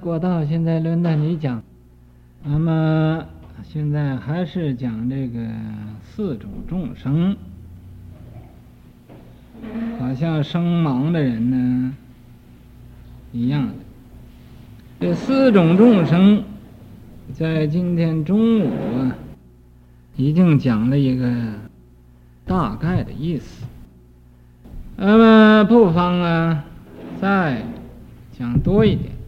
过道，现在轮到你讲。那么现在还是讲这个四种众生，好像生盲的人呢一样的。这四种众生，在今天中午啊，已经讲了一个大概的意思。那么不妨啊，再讲多一点。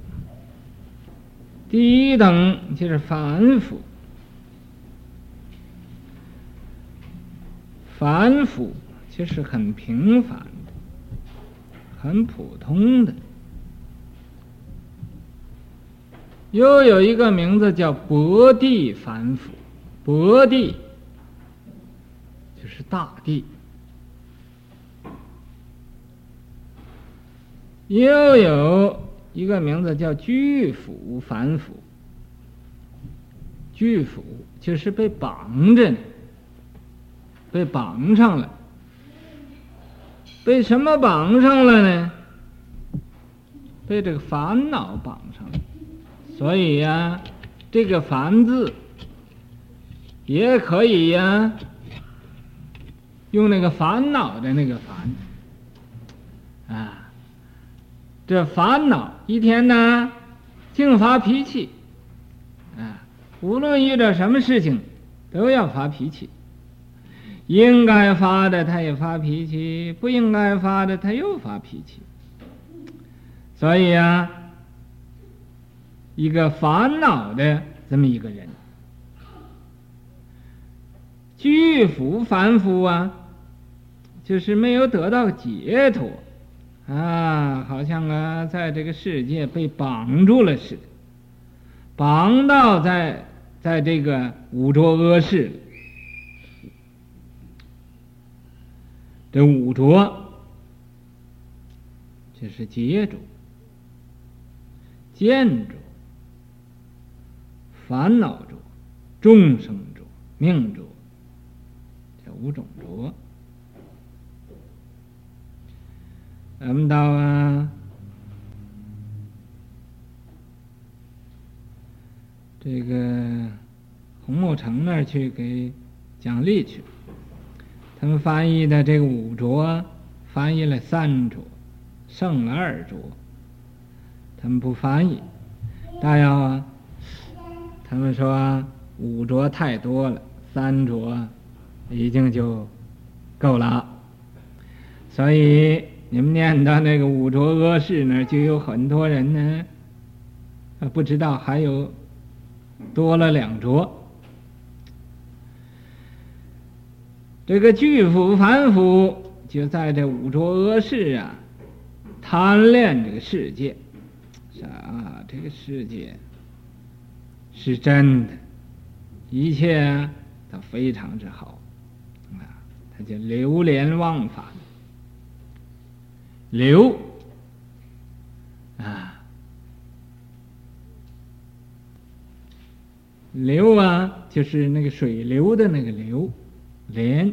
第一等就是凡夫，凡夫就是很平凡的、很普通的。又有一个名字叫薄地凡夫，薄地就是大地。又有一个名字叫巨腐反腐，巨腐就是被绑着，被绑上了。被什么绑上了呢？被这个烦恼绑上了。所以呀、这个“烦”字也可以呀、用那个烦恼的那个“烦”啊。这烦恼一天呢，净发脾气啊！无论遇到什么事情，都要发脾气。应该发的他也发脾气，不应该发的他又发脾气。所以啊。一个烦恼的这么一个人，巨腐凡夫啊，就是没有得到解脱啊，好像啊，在这个世界被绑住了似的，绑到在在这个五浊恶世。这五浊就是劫浊、见浊。烦恼浊、众生浊、命浊，这五种浊。咱们到啊，这个红木城那儿去给奖励去。他们翻译的这个五浊，翻译了三浊，剩了二浊。他们不翻译，大要啊。他们说五浊太多了，三浊已经就够了，所以你们念到那个五浊恶世那儿，就有很多人呢，不知道还有多了两浊。这个巨腐凡夫就在这五浊恶世啊，贪恋这个世界，是啊，这个世界。是真的，一切都非常之好，啊，他就流连忘返，流，啊，流啊，就是那个水流的那个流，连，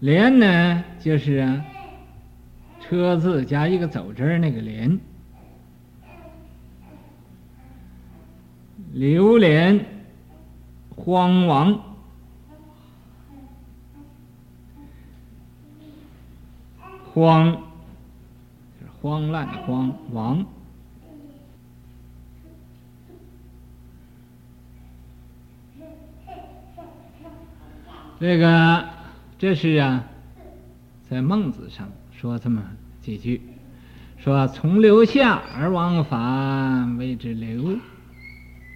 连呢，就是啊。车字加一个走之儿，那个连，流连荒亡，荒就是荒烂的荒，亡，这个这是啊，在孟子上说这么。几句，说从流下而往返谓之流，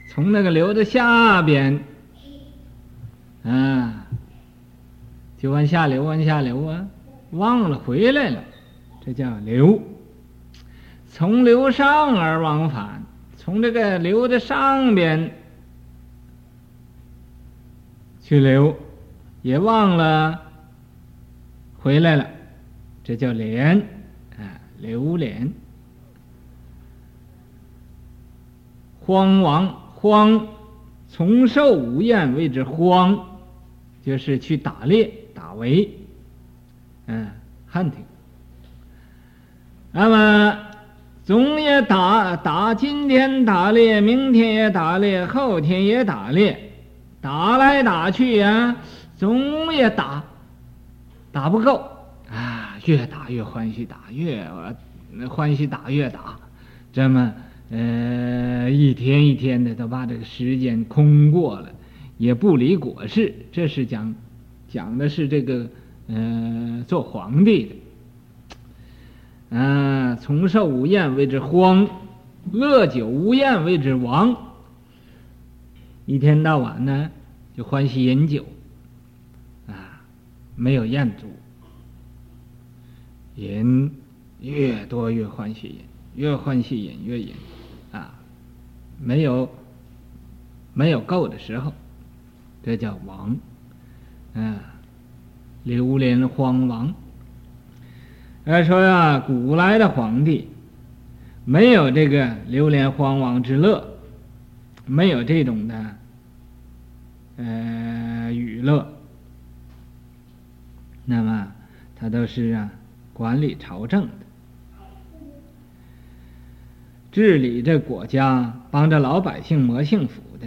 从那个流的下边，啊，就往下流，往下流啊，忘了回来了，这叫流。从流上而往返，从这个流的上边去流，也忘了回来了，这叫连。啊流连，荒王荒，从兽无厌谓之荒，就是去打猎打围，嗯，看听。那么总也打打，今天打猎，明天也打猎，后天也打猎，打来打去呀，总也打打不够。啊，越打越欢喜打，越欢喜打越打，这么呃一天一天的都把这个时间空过了，也不理国事，这是讲讲的是这个呃做皇帝的。嗯，从寿无厌谓之荒，乐酒无厌谓之亡。一天到晚呢，就欢喜饮酒，啊，没有厌足，饮越多越欢喜饮，越欢喜饮越饮，啊，没有没有够的时候，这叫亡，啊，流连荒亡。要说呀、古来的皇帝没有这个流连荒亡之乐，没有这种的呃娱乐，那么他都是啊管理朝政的，治理这国家，帮着老百姓谋幸福的。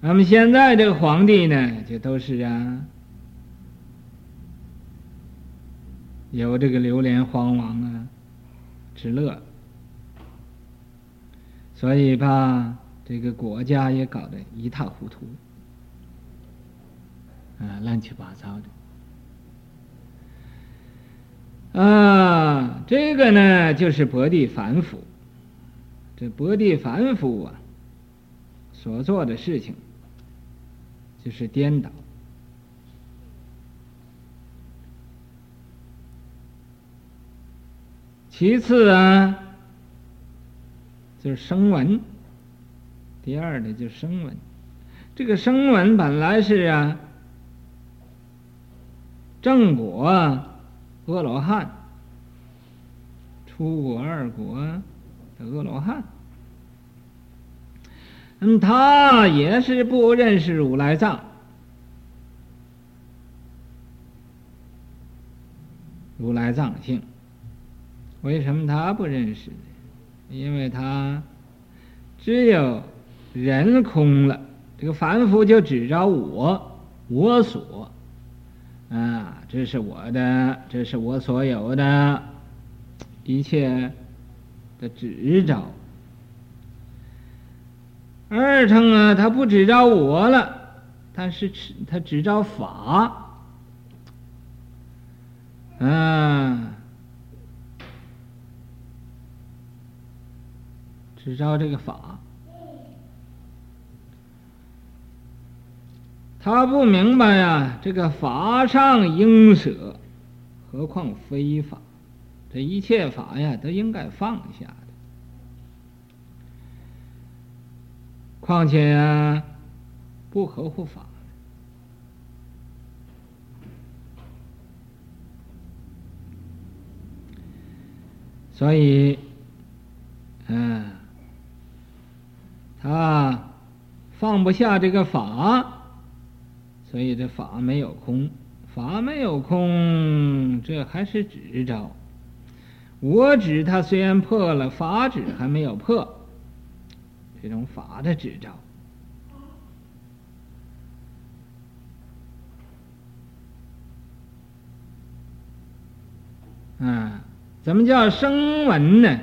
那么现在这个皇帝呢，就都是啊。有这个流连荒王啊之乐，所以把这个国家也搞得一塌糊涂，啊，乱七八糟的，啊，这个呢就是薄地反腐，这薄地反腐啊，所做的事情就是颠倒。其次啊，就是声闻。第二的就是声闻。这个声闻本来是啊，正果阿罗汉，初果二果的阿罗汉。嗯，他也是不认识如来藏，如来藏性。为什么他不认识呢？因为他只有人空了，这个凡夫就只着我，我所，啊，这是我的，这是我所有的，一切的执着。二乘啊，他不只着我了，他是他只着法，啊。只照这个法，他不明白呀。这个法上应舍，何况非法？这一切法呀，都应该放下况且呀，不合乎法。所以，嗯。啊，放不下这个法，所以这法没有空，法没有空，这还是执着。我执它虽然破了，法指还没有破，这种法的执照。啊，怎么叫声闻呢？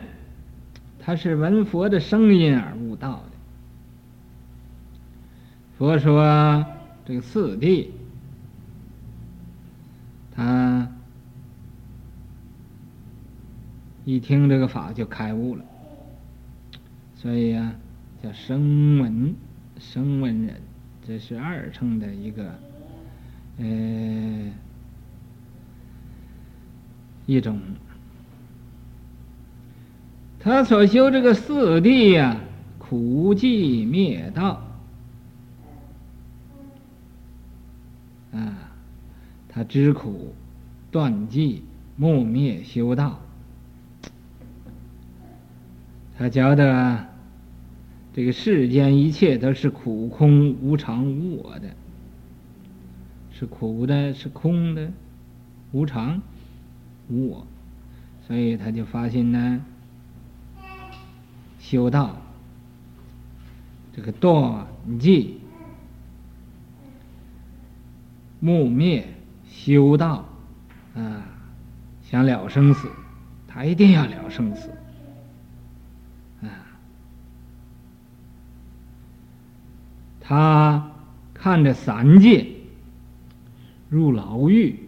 它是闻佛的声音而悟道的。佛说这个四谛，他一听这个法就开悟了，所以呀，叫声闻，声闻人，这是二乘的一个呃一种。他所修这个四谛呀，苦寂灭道。啊，他知苦、断寂、慕灭、修道，他觉得这个世间一切都是苦、空、无常、无我的，是苦的，是空的，无常、无我，所以他就发心呢，修道，这个断尽、木灭、修道啊，想了生死，他一定要了生死。他看着三界入牢狱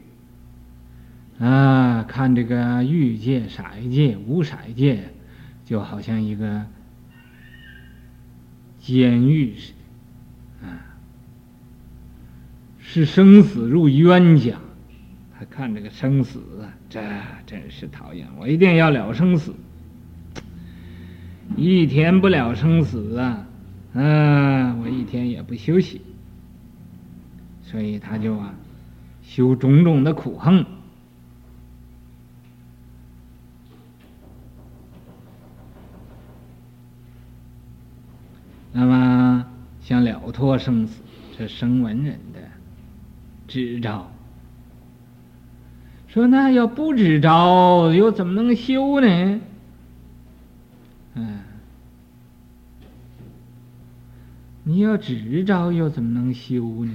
啊，看这个欲界、色界、无色界，就好像一个监狱似的啊，是生死入冤家。他看这个生死，这真是讨厌！我一定要了生死，一天不了生死啊！嗯，我一天也不休息，所以他就啊，修种种的苦行。那么想了脱生死，这生文人的执照。说那要不执照，又怎么能修呢？你要执照，又怎么能修呢？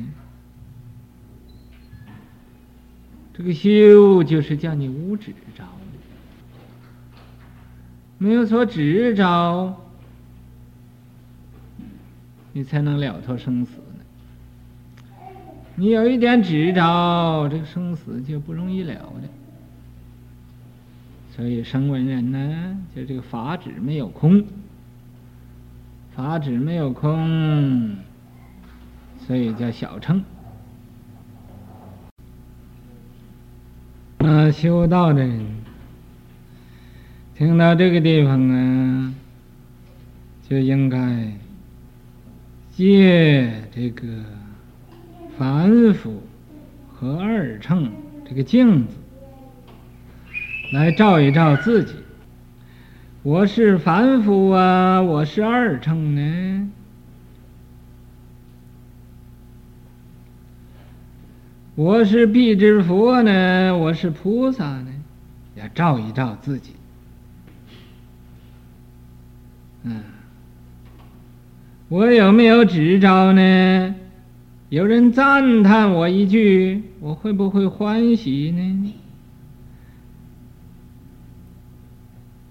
这个修就是叫你无执照，没有说执照，你才能了脱生死呢。你有一点执照，这个生死就不容易了的。所以声闻人呢，就这个法执没有空。法执没有空，所以叫小乘。那修道的人听到这个地方啊，就应该借这个凡夫和二乘这个镜子来照一照自己。我是凡夫啊，我是二乘呢。我是辟支佛呢，我是菩萨呢，要照一照自己。嗯，我有没有执照呢？有人赞叹我一句，我会不会欢喜呢？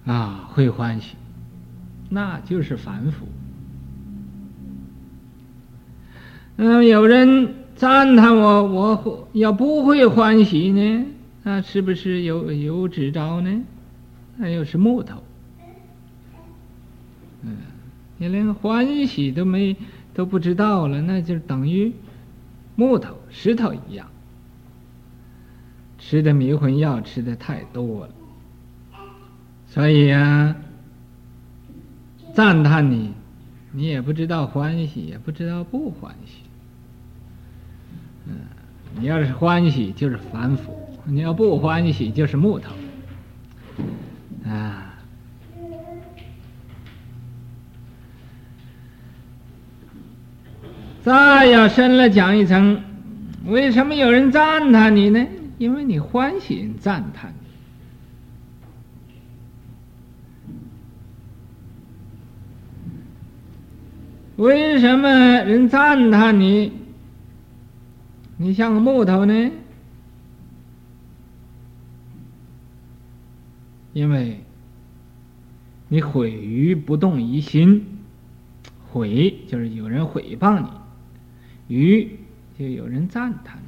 啊，会欢喜，那就是凡夫。嗯，有人赞叹我，我要不会欢喜呢？那是不是有有指招呢？那又是木头。嗯，你连欢喜都没都不知道了，那就等于木头、石头一样。吃的迷魂药吃的太多了。所以呀、啊，赞叹你，你也不知道欢喜，也不知道不欢喜。嗯，你要是欢喜，就是凡夫；你要不欢喜，就是木头。啊，再要深了讲一层，为什么有人赞叹你呢？因为你欢喜赞叹你。为什么人赞叹你？你像个木头呢？因为你毁于不动于心，毁就是有人诽谤你，于就有人赞叹你。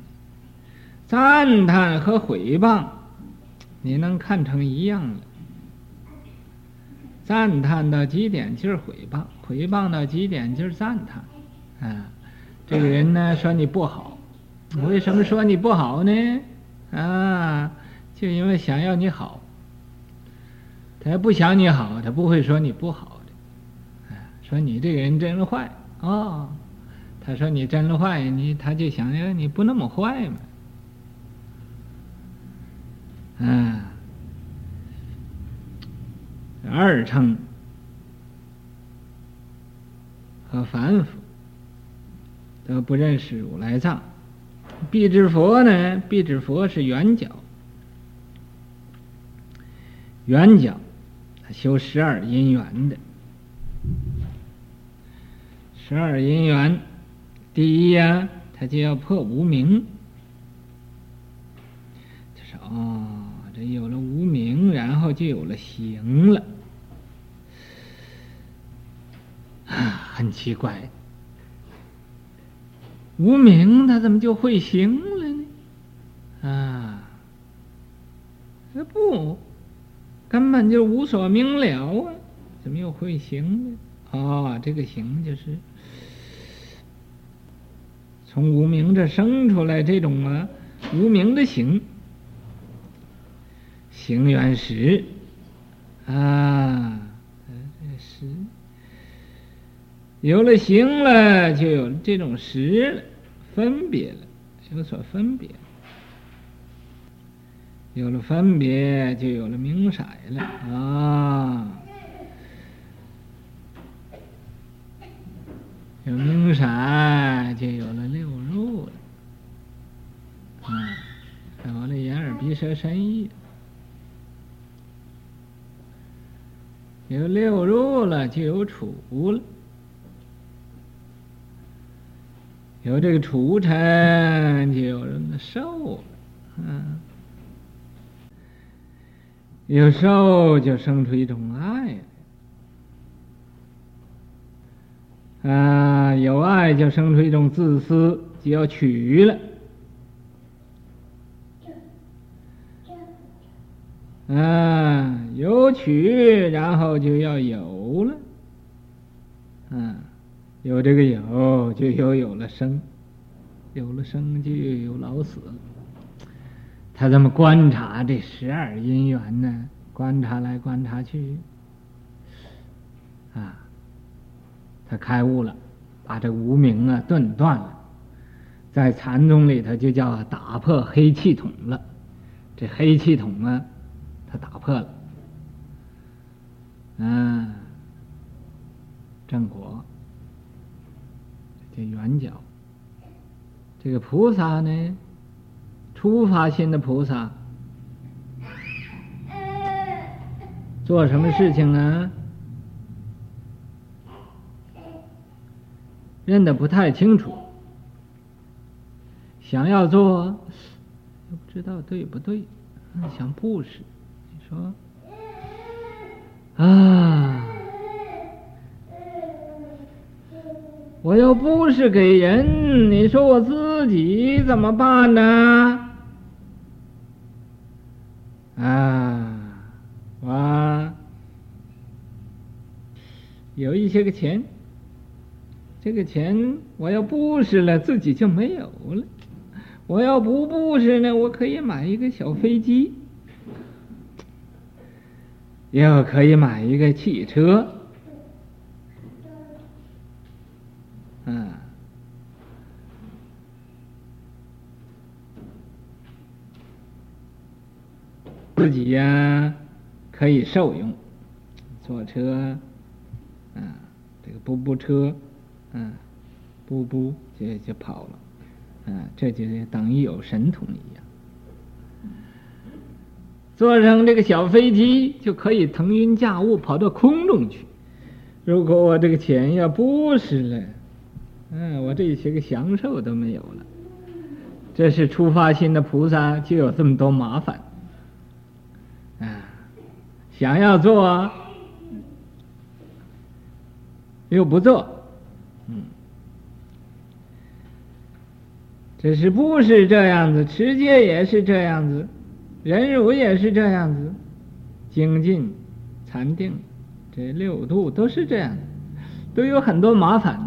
赞叹和诽谤，你能看成一样的？赞叹到极点就是诽谤，诽谤到极点就是赞叹。啊，这个人呢说你不好，为什么说你不好呢？啊，就因为想要你好。他不想你好，他不会说你不好的。啊，说你这个人真坏哦，他说你真坏，你他就想要你不那么坏嘛。啊。二乘和凡夫都不认识如来藏，辟支佛呢？辟支佛是圆角，圆角，他修十二因缘的。十二因缘，第一呀，他就要破无明。就是哦，这有了，然后就有了行了。啊，很奇怪，无名他怎么就会行了呢？啊，这不，根本就无所明了啊，怎么又会行呢？哦，这个行就是从无名这生出来这种啊，无名的行，行缘识啊，这识有了行了，就有这种识了，分别了，有所分别，有了分别，就有了明色了啊。有明色，就有了六入了，啊，有了眼耳鼻舌身意，有六入了，就有处了，有这个处成，就有人的受了，嗯，有受就生出一种爱。啊，有爱就生出一种自私，就要取了。啊，有取，然后就要有了。嗯，有这个有，就又有了生，有了生就有老死。他这么观察这十二因缘呢？观察来观察去，啊。他开悟了，把这无明啊顿断了，在禅宗里头就叫打破黑气筒了。这黑气筒啊，他打破了，嗯，正果，这圆角。这个菩萨呢，初发心的菩萨，做什么事情呢？认得不太清楚，想要做，又不知道对不对，想布施，你说，啊，我要布施给人，你说我自己怎么办呢？啊，我有一些个钱。这个钱我要布施了，自己就没有了。我要不布施呢，我可以买一个小飞机，又可以买一个汽车，嗯，自己呀、可以受用，坐车，嗯，这个步步车。嗯，步步就就跑了，嗯，这就等于有神通一样。坐上这个小飞机就可以腾云驾雾跑到空中去。如果我这个钱要不是了，嗯，我这些个享受都没有了。这是出发心的菩萨就有这么多麻烦，啊，想要做，又不做。嗯，这是不是这样子？持戒也是这样子，忍辱也是这样子，精进、禅定，这六度都是这样，都有很多麻烦。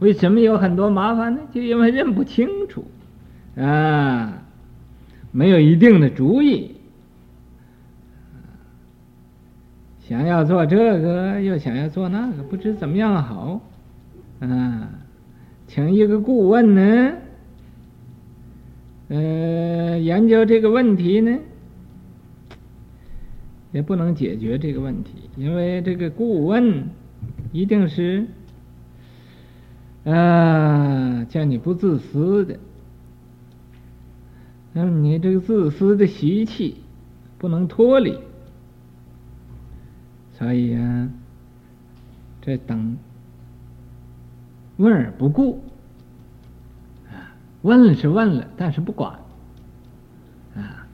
为什么有很多麻烦呢？就因为认不清楚啊，没有一定的主意，想要做这个，又想要做那个，不知怎么样好。啊，请一个顾问呢，呃，研究这个问题呢，也不能解决这个问题，因为这个顾问一定是啊，叫你不自私的，那么你这个自私的习气不能脱离，所以啊，这等问而不顾啊，问了是问了，但是不管啊，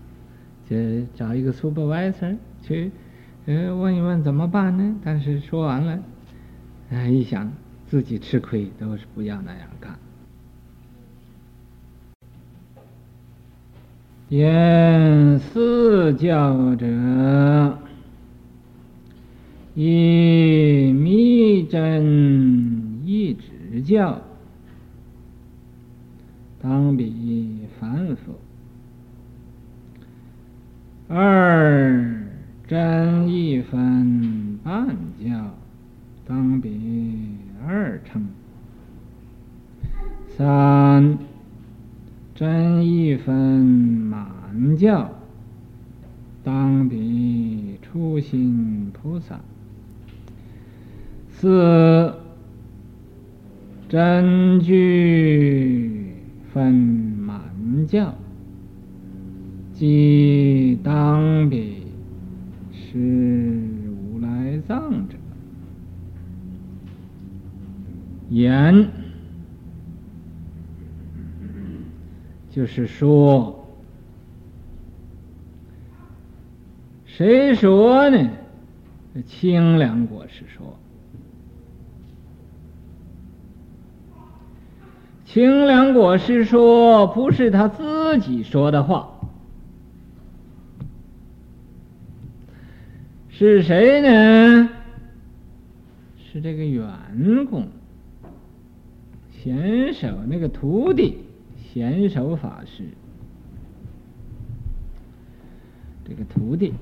就找一个 supervisor 去，呃，问一问怎么办呢？但是说完了，哎，一想自己吃亏，都是不要那样干。言四教者，以密真一直教，当比凡夫；二真一分半教，当比二乘；三。真一分满教，当比初心菩萨；四真具分满教，即当比是如来藏者。言。就是说，谁说呢？清凉果师说。清凉果师说，不是他自己说的话，是谁呢？是这个员工，贤手那个徒弟。贤手法师，这个徒弟，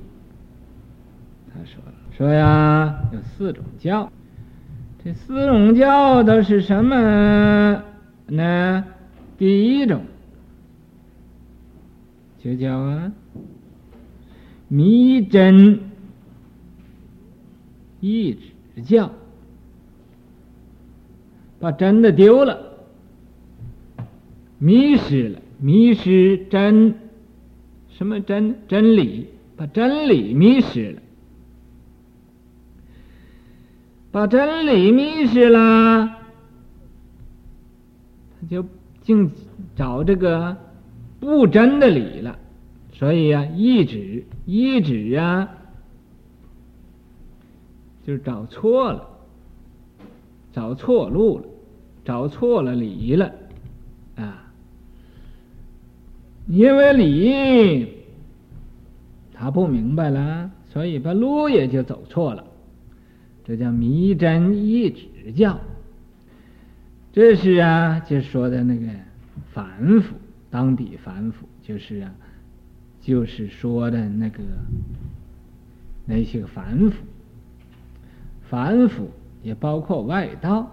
他说了，说呀，有四种教，这四种教都是什么呢？第一种就叫啊，迷真一直教，把真的丢了。迷失了，迷失真，什么真？真理，把真理迷失了，把真理迷失了，他就净找这个不真的理了，所以呀、啊，一直一直啊，就找错了，找错路了，找错了理了，啊。因为理他不明白了，所以把路也就走错了，这叫迷真一直教。这是啊，就说的那个反腐，当地反腐，就是啊，就是说的那个那些个反腐，凡夫也包括外道。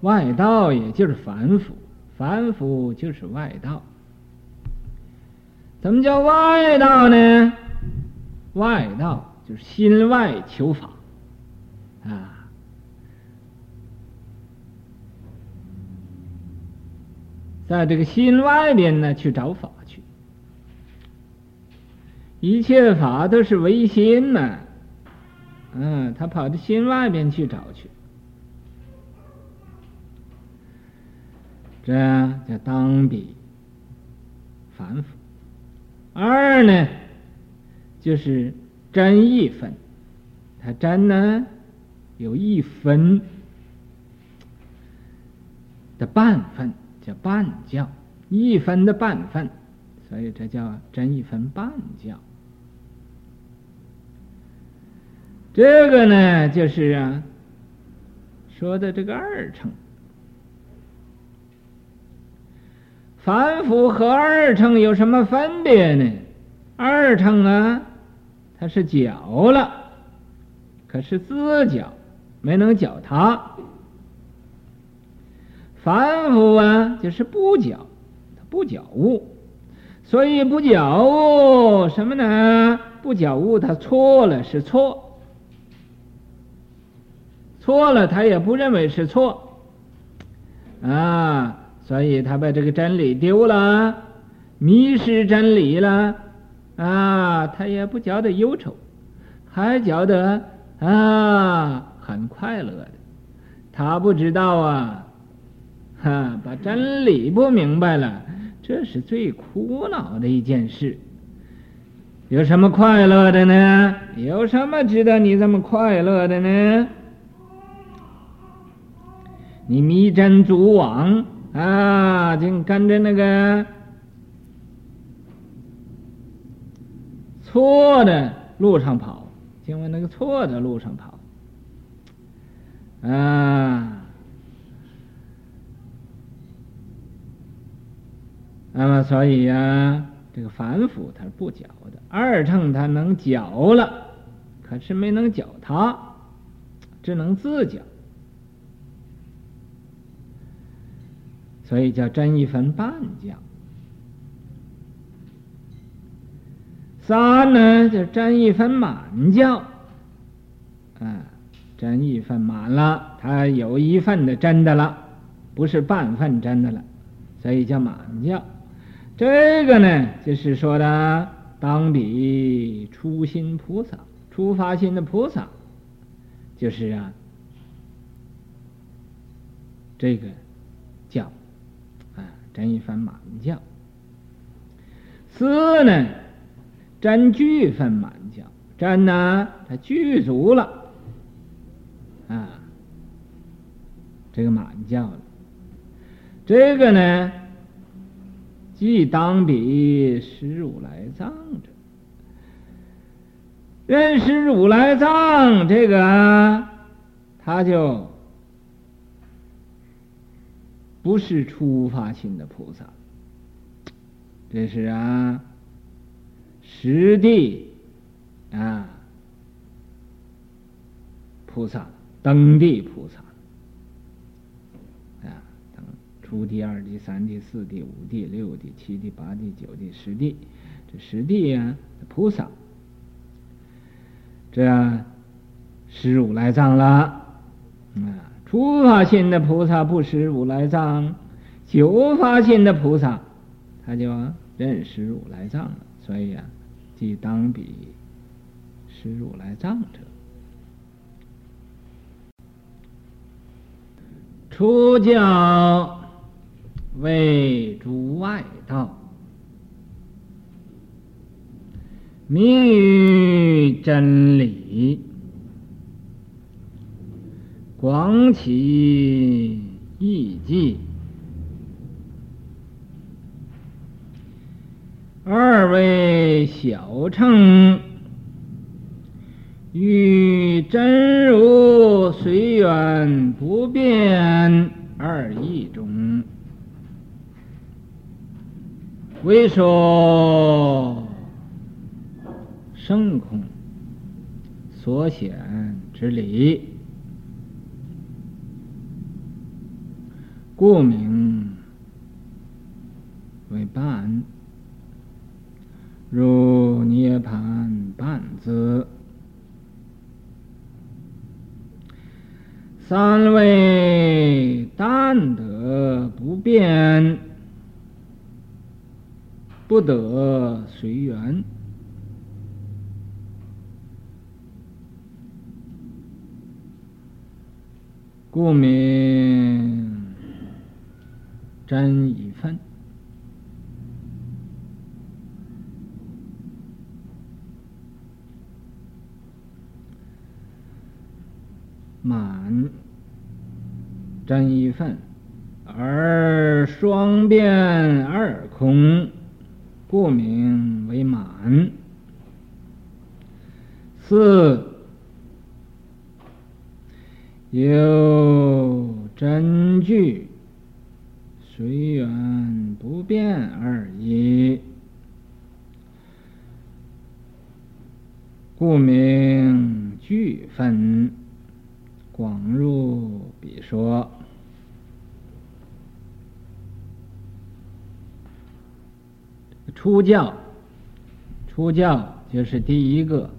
外道也就是凡夫，凡夫就是外道。怎么叫外道呢？外道就是心外求法啊，在这个心外边呢去找法。一切法都是唯心嘛，嗯，他跑到心外边去找去。这叫当比凡夫。二呢，就是真一分，他真呢有一分的半分，叫半教，一分的半分，所以这叫真一分半教。这个呢，就是啊，说的这个二乘。凡夫和二乘有什么分别呢？二乘啊，他是觉了，可是自觉没能觉他。凡夫啊，就是不觉，他不觉悟，所以不觉悟什么呢？不觉悟他错了是错，错了他也不认为是错，啊。所以他把这个真理丢了，迷失真理了，啊，他也不觉得忧愁，还觉得啊很快乐的。他不知道啊，哈，把真理不明白了，这是最苦恼的一件事。有什么快乐的呢？有什么值得你这么快乐的呢？你迷真主网啊，就跟着那个错的路上跑，就往那个错的路上跑啊。那么，所以呀、啊。这个反腐他是不教的，二乘他能教了，可是没能教他，只能自教，所以叫真一分半教。三呢，就真一分满教，啊，真一分满了，他有一份的真的了，不是半份真的了，所以叫满教。这个呢，就是说的当比初心菩萨，初发心的菩萨，就是啊，这个沾一分满教。四呢，真具分满教，真呢他具足了啊，这个满教了。这个呢。即当彼识如来藏者，认识如来藏这个，他就不是初发心的菩萨，这是啊，实地啊，菩萨，登地菩萨啊，等。初地、二地、三地、四地、五地、六地、七地、八地、九地、十地，这十地呀，菩萨，这十如来藏了！初发心的菩萨不识如来藏，久发心的菩萨他就认识如来藏了。所以啊，即当彼识如来藏者，出教。为诸外道，迷于真理，广其义计。二位小乘，与真如随缘不变二义中。为说圣空所显之理，故名为半，如涅槃半字。三为但得不变。不得随缘，故名真一分。满真一分，而双变二空。故名为满。四有真具随缘不变而已，故名俱分。广入彼说。出教，出教就是第一个，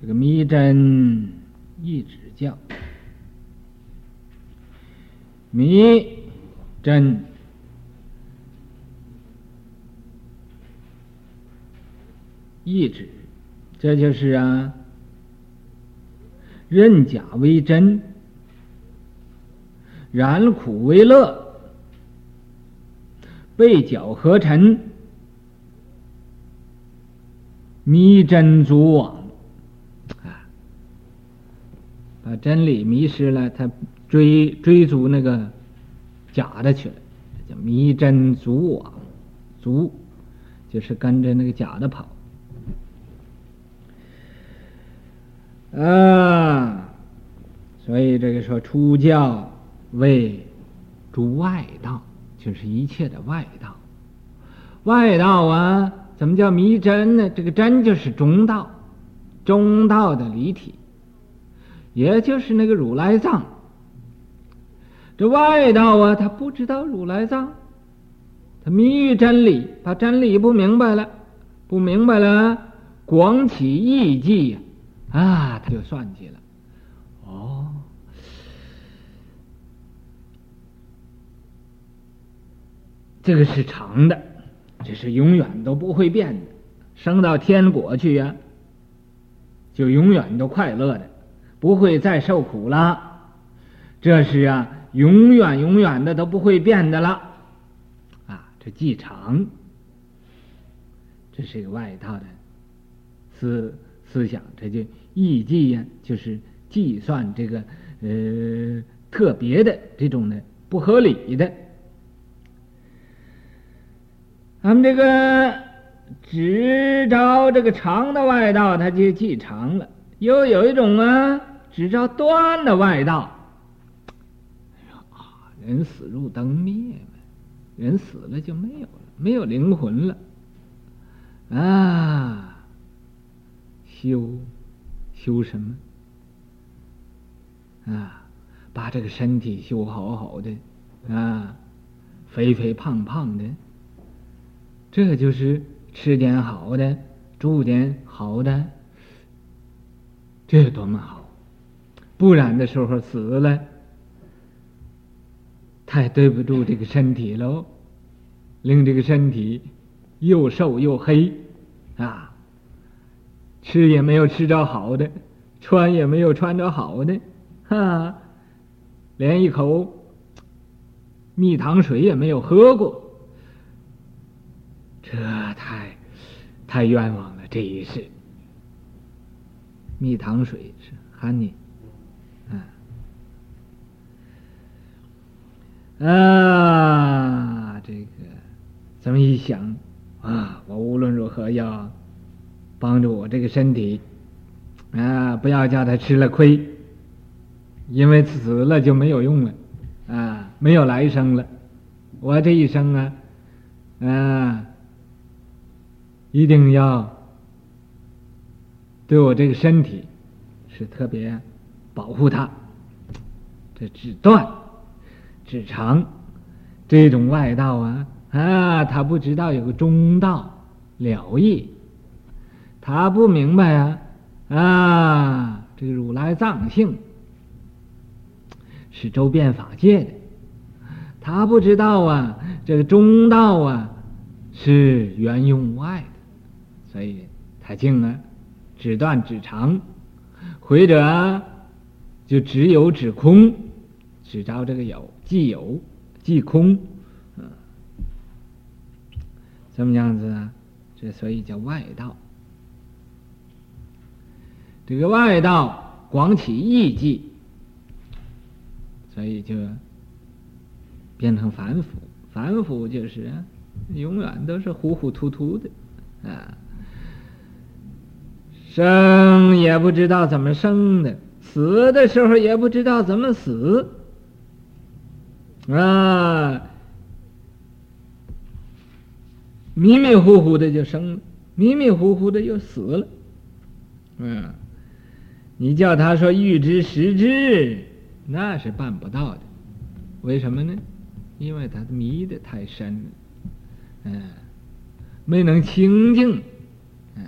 这个迷真一指教，迷真。意志，这就是啊，认假为真，染苦为乐，背角合尘，迷真逐妄啊，把真理迷失了，他追追逐那个假的去了，叫迷真逐妄，逐就是跟着那个假的跑。啊，所以这个说出教为诸外道，就是一切的外道。外道啊，怎么叫迷真呢？这个真就是中道，中道的离体，也就是那个如来藏。这外道啊，他不知道如来藏，他迷于真理，把真理不明白了，不明白了，广起异计呀。啊，他就算计了。哦，这个是长的，这是永远都不会变的。升到天国去呀，就永远都快乐的，不会再受苦了。这是啊，永远永远的都不会变的了。啊，这既长，这是一个外道的思思想，这就。异计呀，就是计算这个呃特别的这种的不合理的。咱们这个只着这个长的外道，它就计长了；又有一种啊，只照断的外道。人死入灯灭，人死了就没有了，没有灵魂了啊，修。修什么？啊，把这个身体修好好的，啊，肥肥胖胖的，这就是吃点好的，住点好的，这多么好！不然的时候死了，太对不住这个身体喽，令这个身体又瘦又黑，啊。吃也没有吃着好的，穿也没有穿着好的，哈，连一口蜜糖水也没有喝过，这太太冤枉了，这一世。蜜糖水是 honey，啊，这个这么一想啊，我无论如何要。帮助我这个身体啊，不要叫他吃了亏，因为死了就没有用了啊，没有来生了。我这一生啊，啊，一定要对我这个身体是特别保护它。这只断只常这种外道啊啊，他不知道有个中道了义。他不明白啊啊！这个如来藏性是周遍法界的，他不知道啊，这个中道啊是圆融无碍的，所以他竟啊只断只长，或者就只有只空，只招这个有即有即空，嗯，怎么样子啊？这所以叫外道。这个外道广起异计，所以就变成凡夫。凡夫就是永远都是糊糊涂涂的啊，生也不知道怎么生的，死的时候也不知道怎么死啊，迷迷糊糊的就生了，迷迷糊糊的又死了，嗯。你叫他说预知实知，那是办不到的。为什么呢？因为他迷得太深了，嗯，没能清净，嗯，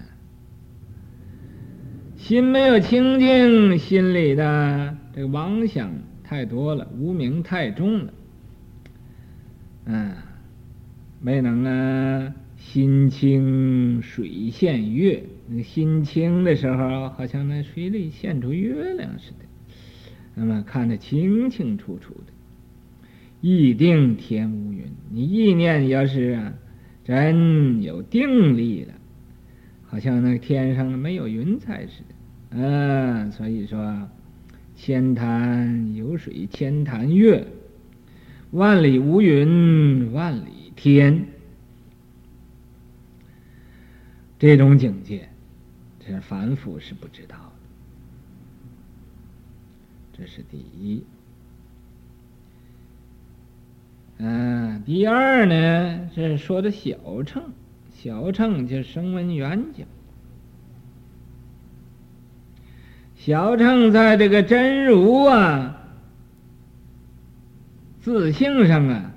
心没有清净，心里的这个妄想太多了，无明太重了，嗯，没能啊心清水现月，那个心清的时候，好像那水里现出月亮似的，那么看得清清楚楚的。意定天无云，你意念要是啊，真有定力了，好像那天上没有云彩似的。嗯、啊，所以说，千潭有水千潭月，万里无云万里天。这种境界，这凡夫是不知道的。这是第一。嗯、第二呢，是说的小乘，小乘就声闻缘觉。小乘在这个真如啊、自性上啊。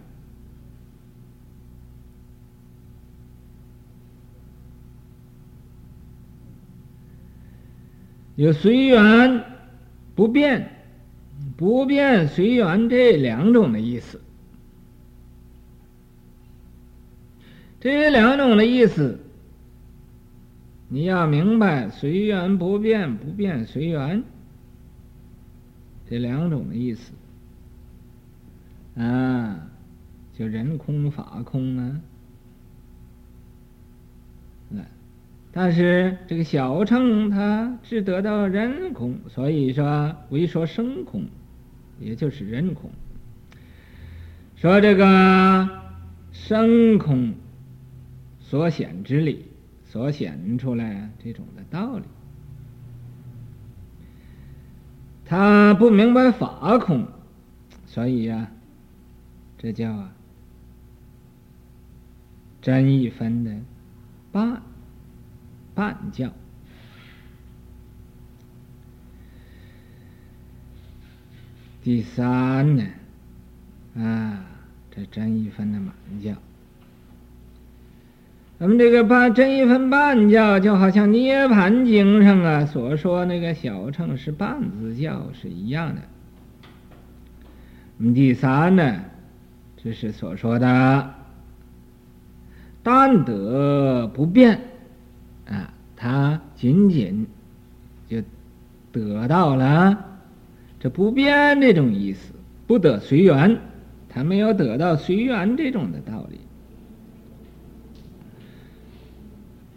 有随缘不变、不变随缘这两种的意思，这两种的意思，你要明白随缘不变、不变随缘这两种的意思啊，就人空法空啊。但是这个小乘他只得到人空，所以说为说生空，也就是人空。说这个生空所显之理，所显出来这种的道理，他不明白法空，所以呀、啊，这叫啊真一分的半。半教，第三呢，啊，这真一分的满教。咱们这个半真一分半教，就好像《涅槃经》上啊所说那个小乘是半自教是一样的。那么第三呢，这是所说的但得不变。啊，他仅仅就得到了这不变这种意思，不得随缘，他没有得到随缘这种的道理。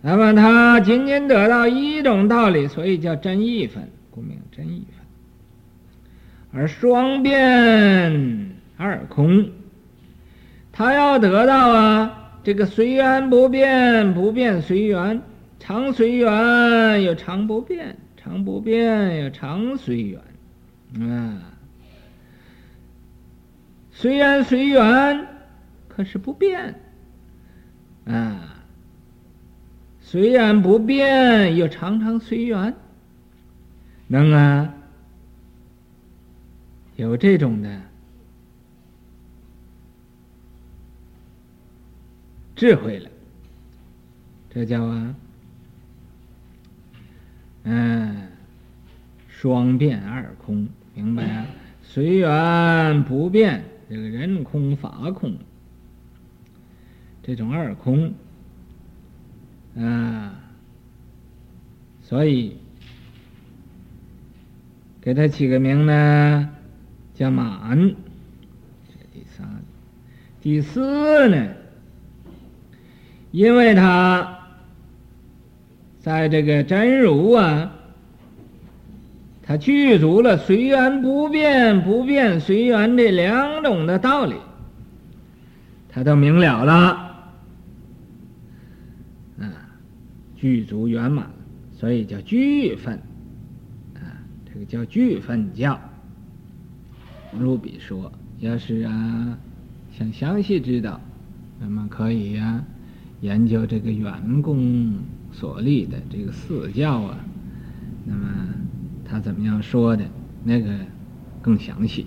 那么他仅仅得到一种道理，所以叫真义分，故名真义分。而双变二空，他要得到啊，这个随缘不变，不变随缘。常随缘又常不变，常不变又常随缘，啊，虽然随缘，可是不变，啊，虽然不变又常常随缘，能啊，有这种的。智慧了，这叫啊。嗯，双变二空，明白啊？随缘不变，这个人空法空，这种二空啊，所以给他起个名呢，叫满。这第三，第四呢，因为他。在这个真如啊，他具足了随缘不变、不变随缘这两种的道理，他都明了了，啊，具足圆满，所以叫具分，啊，这个叫具分教。如比说，要是啊想详细知道，那么可以呀、啊、研究这个员工。所立的这个四教啊，那么他怎么样说的？那个更详细。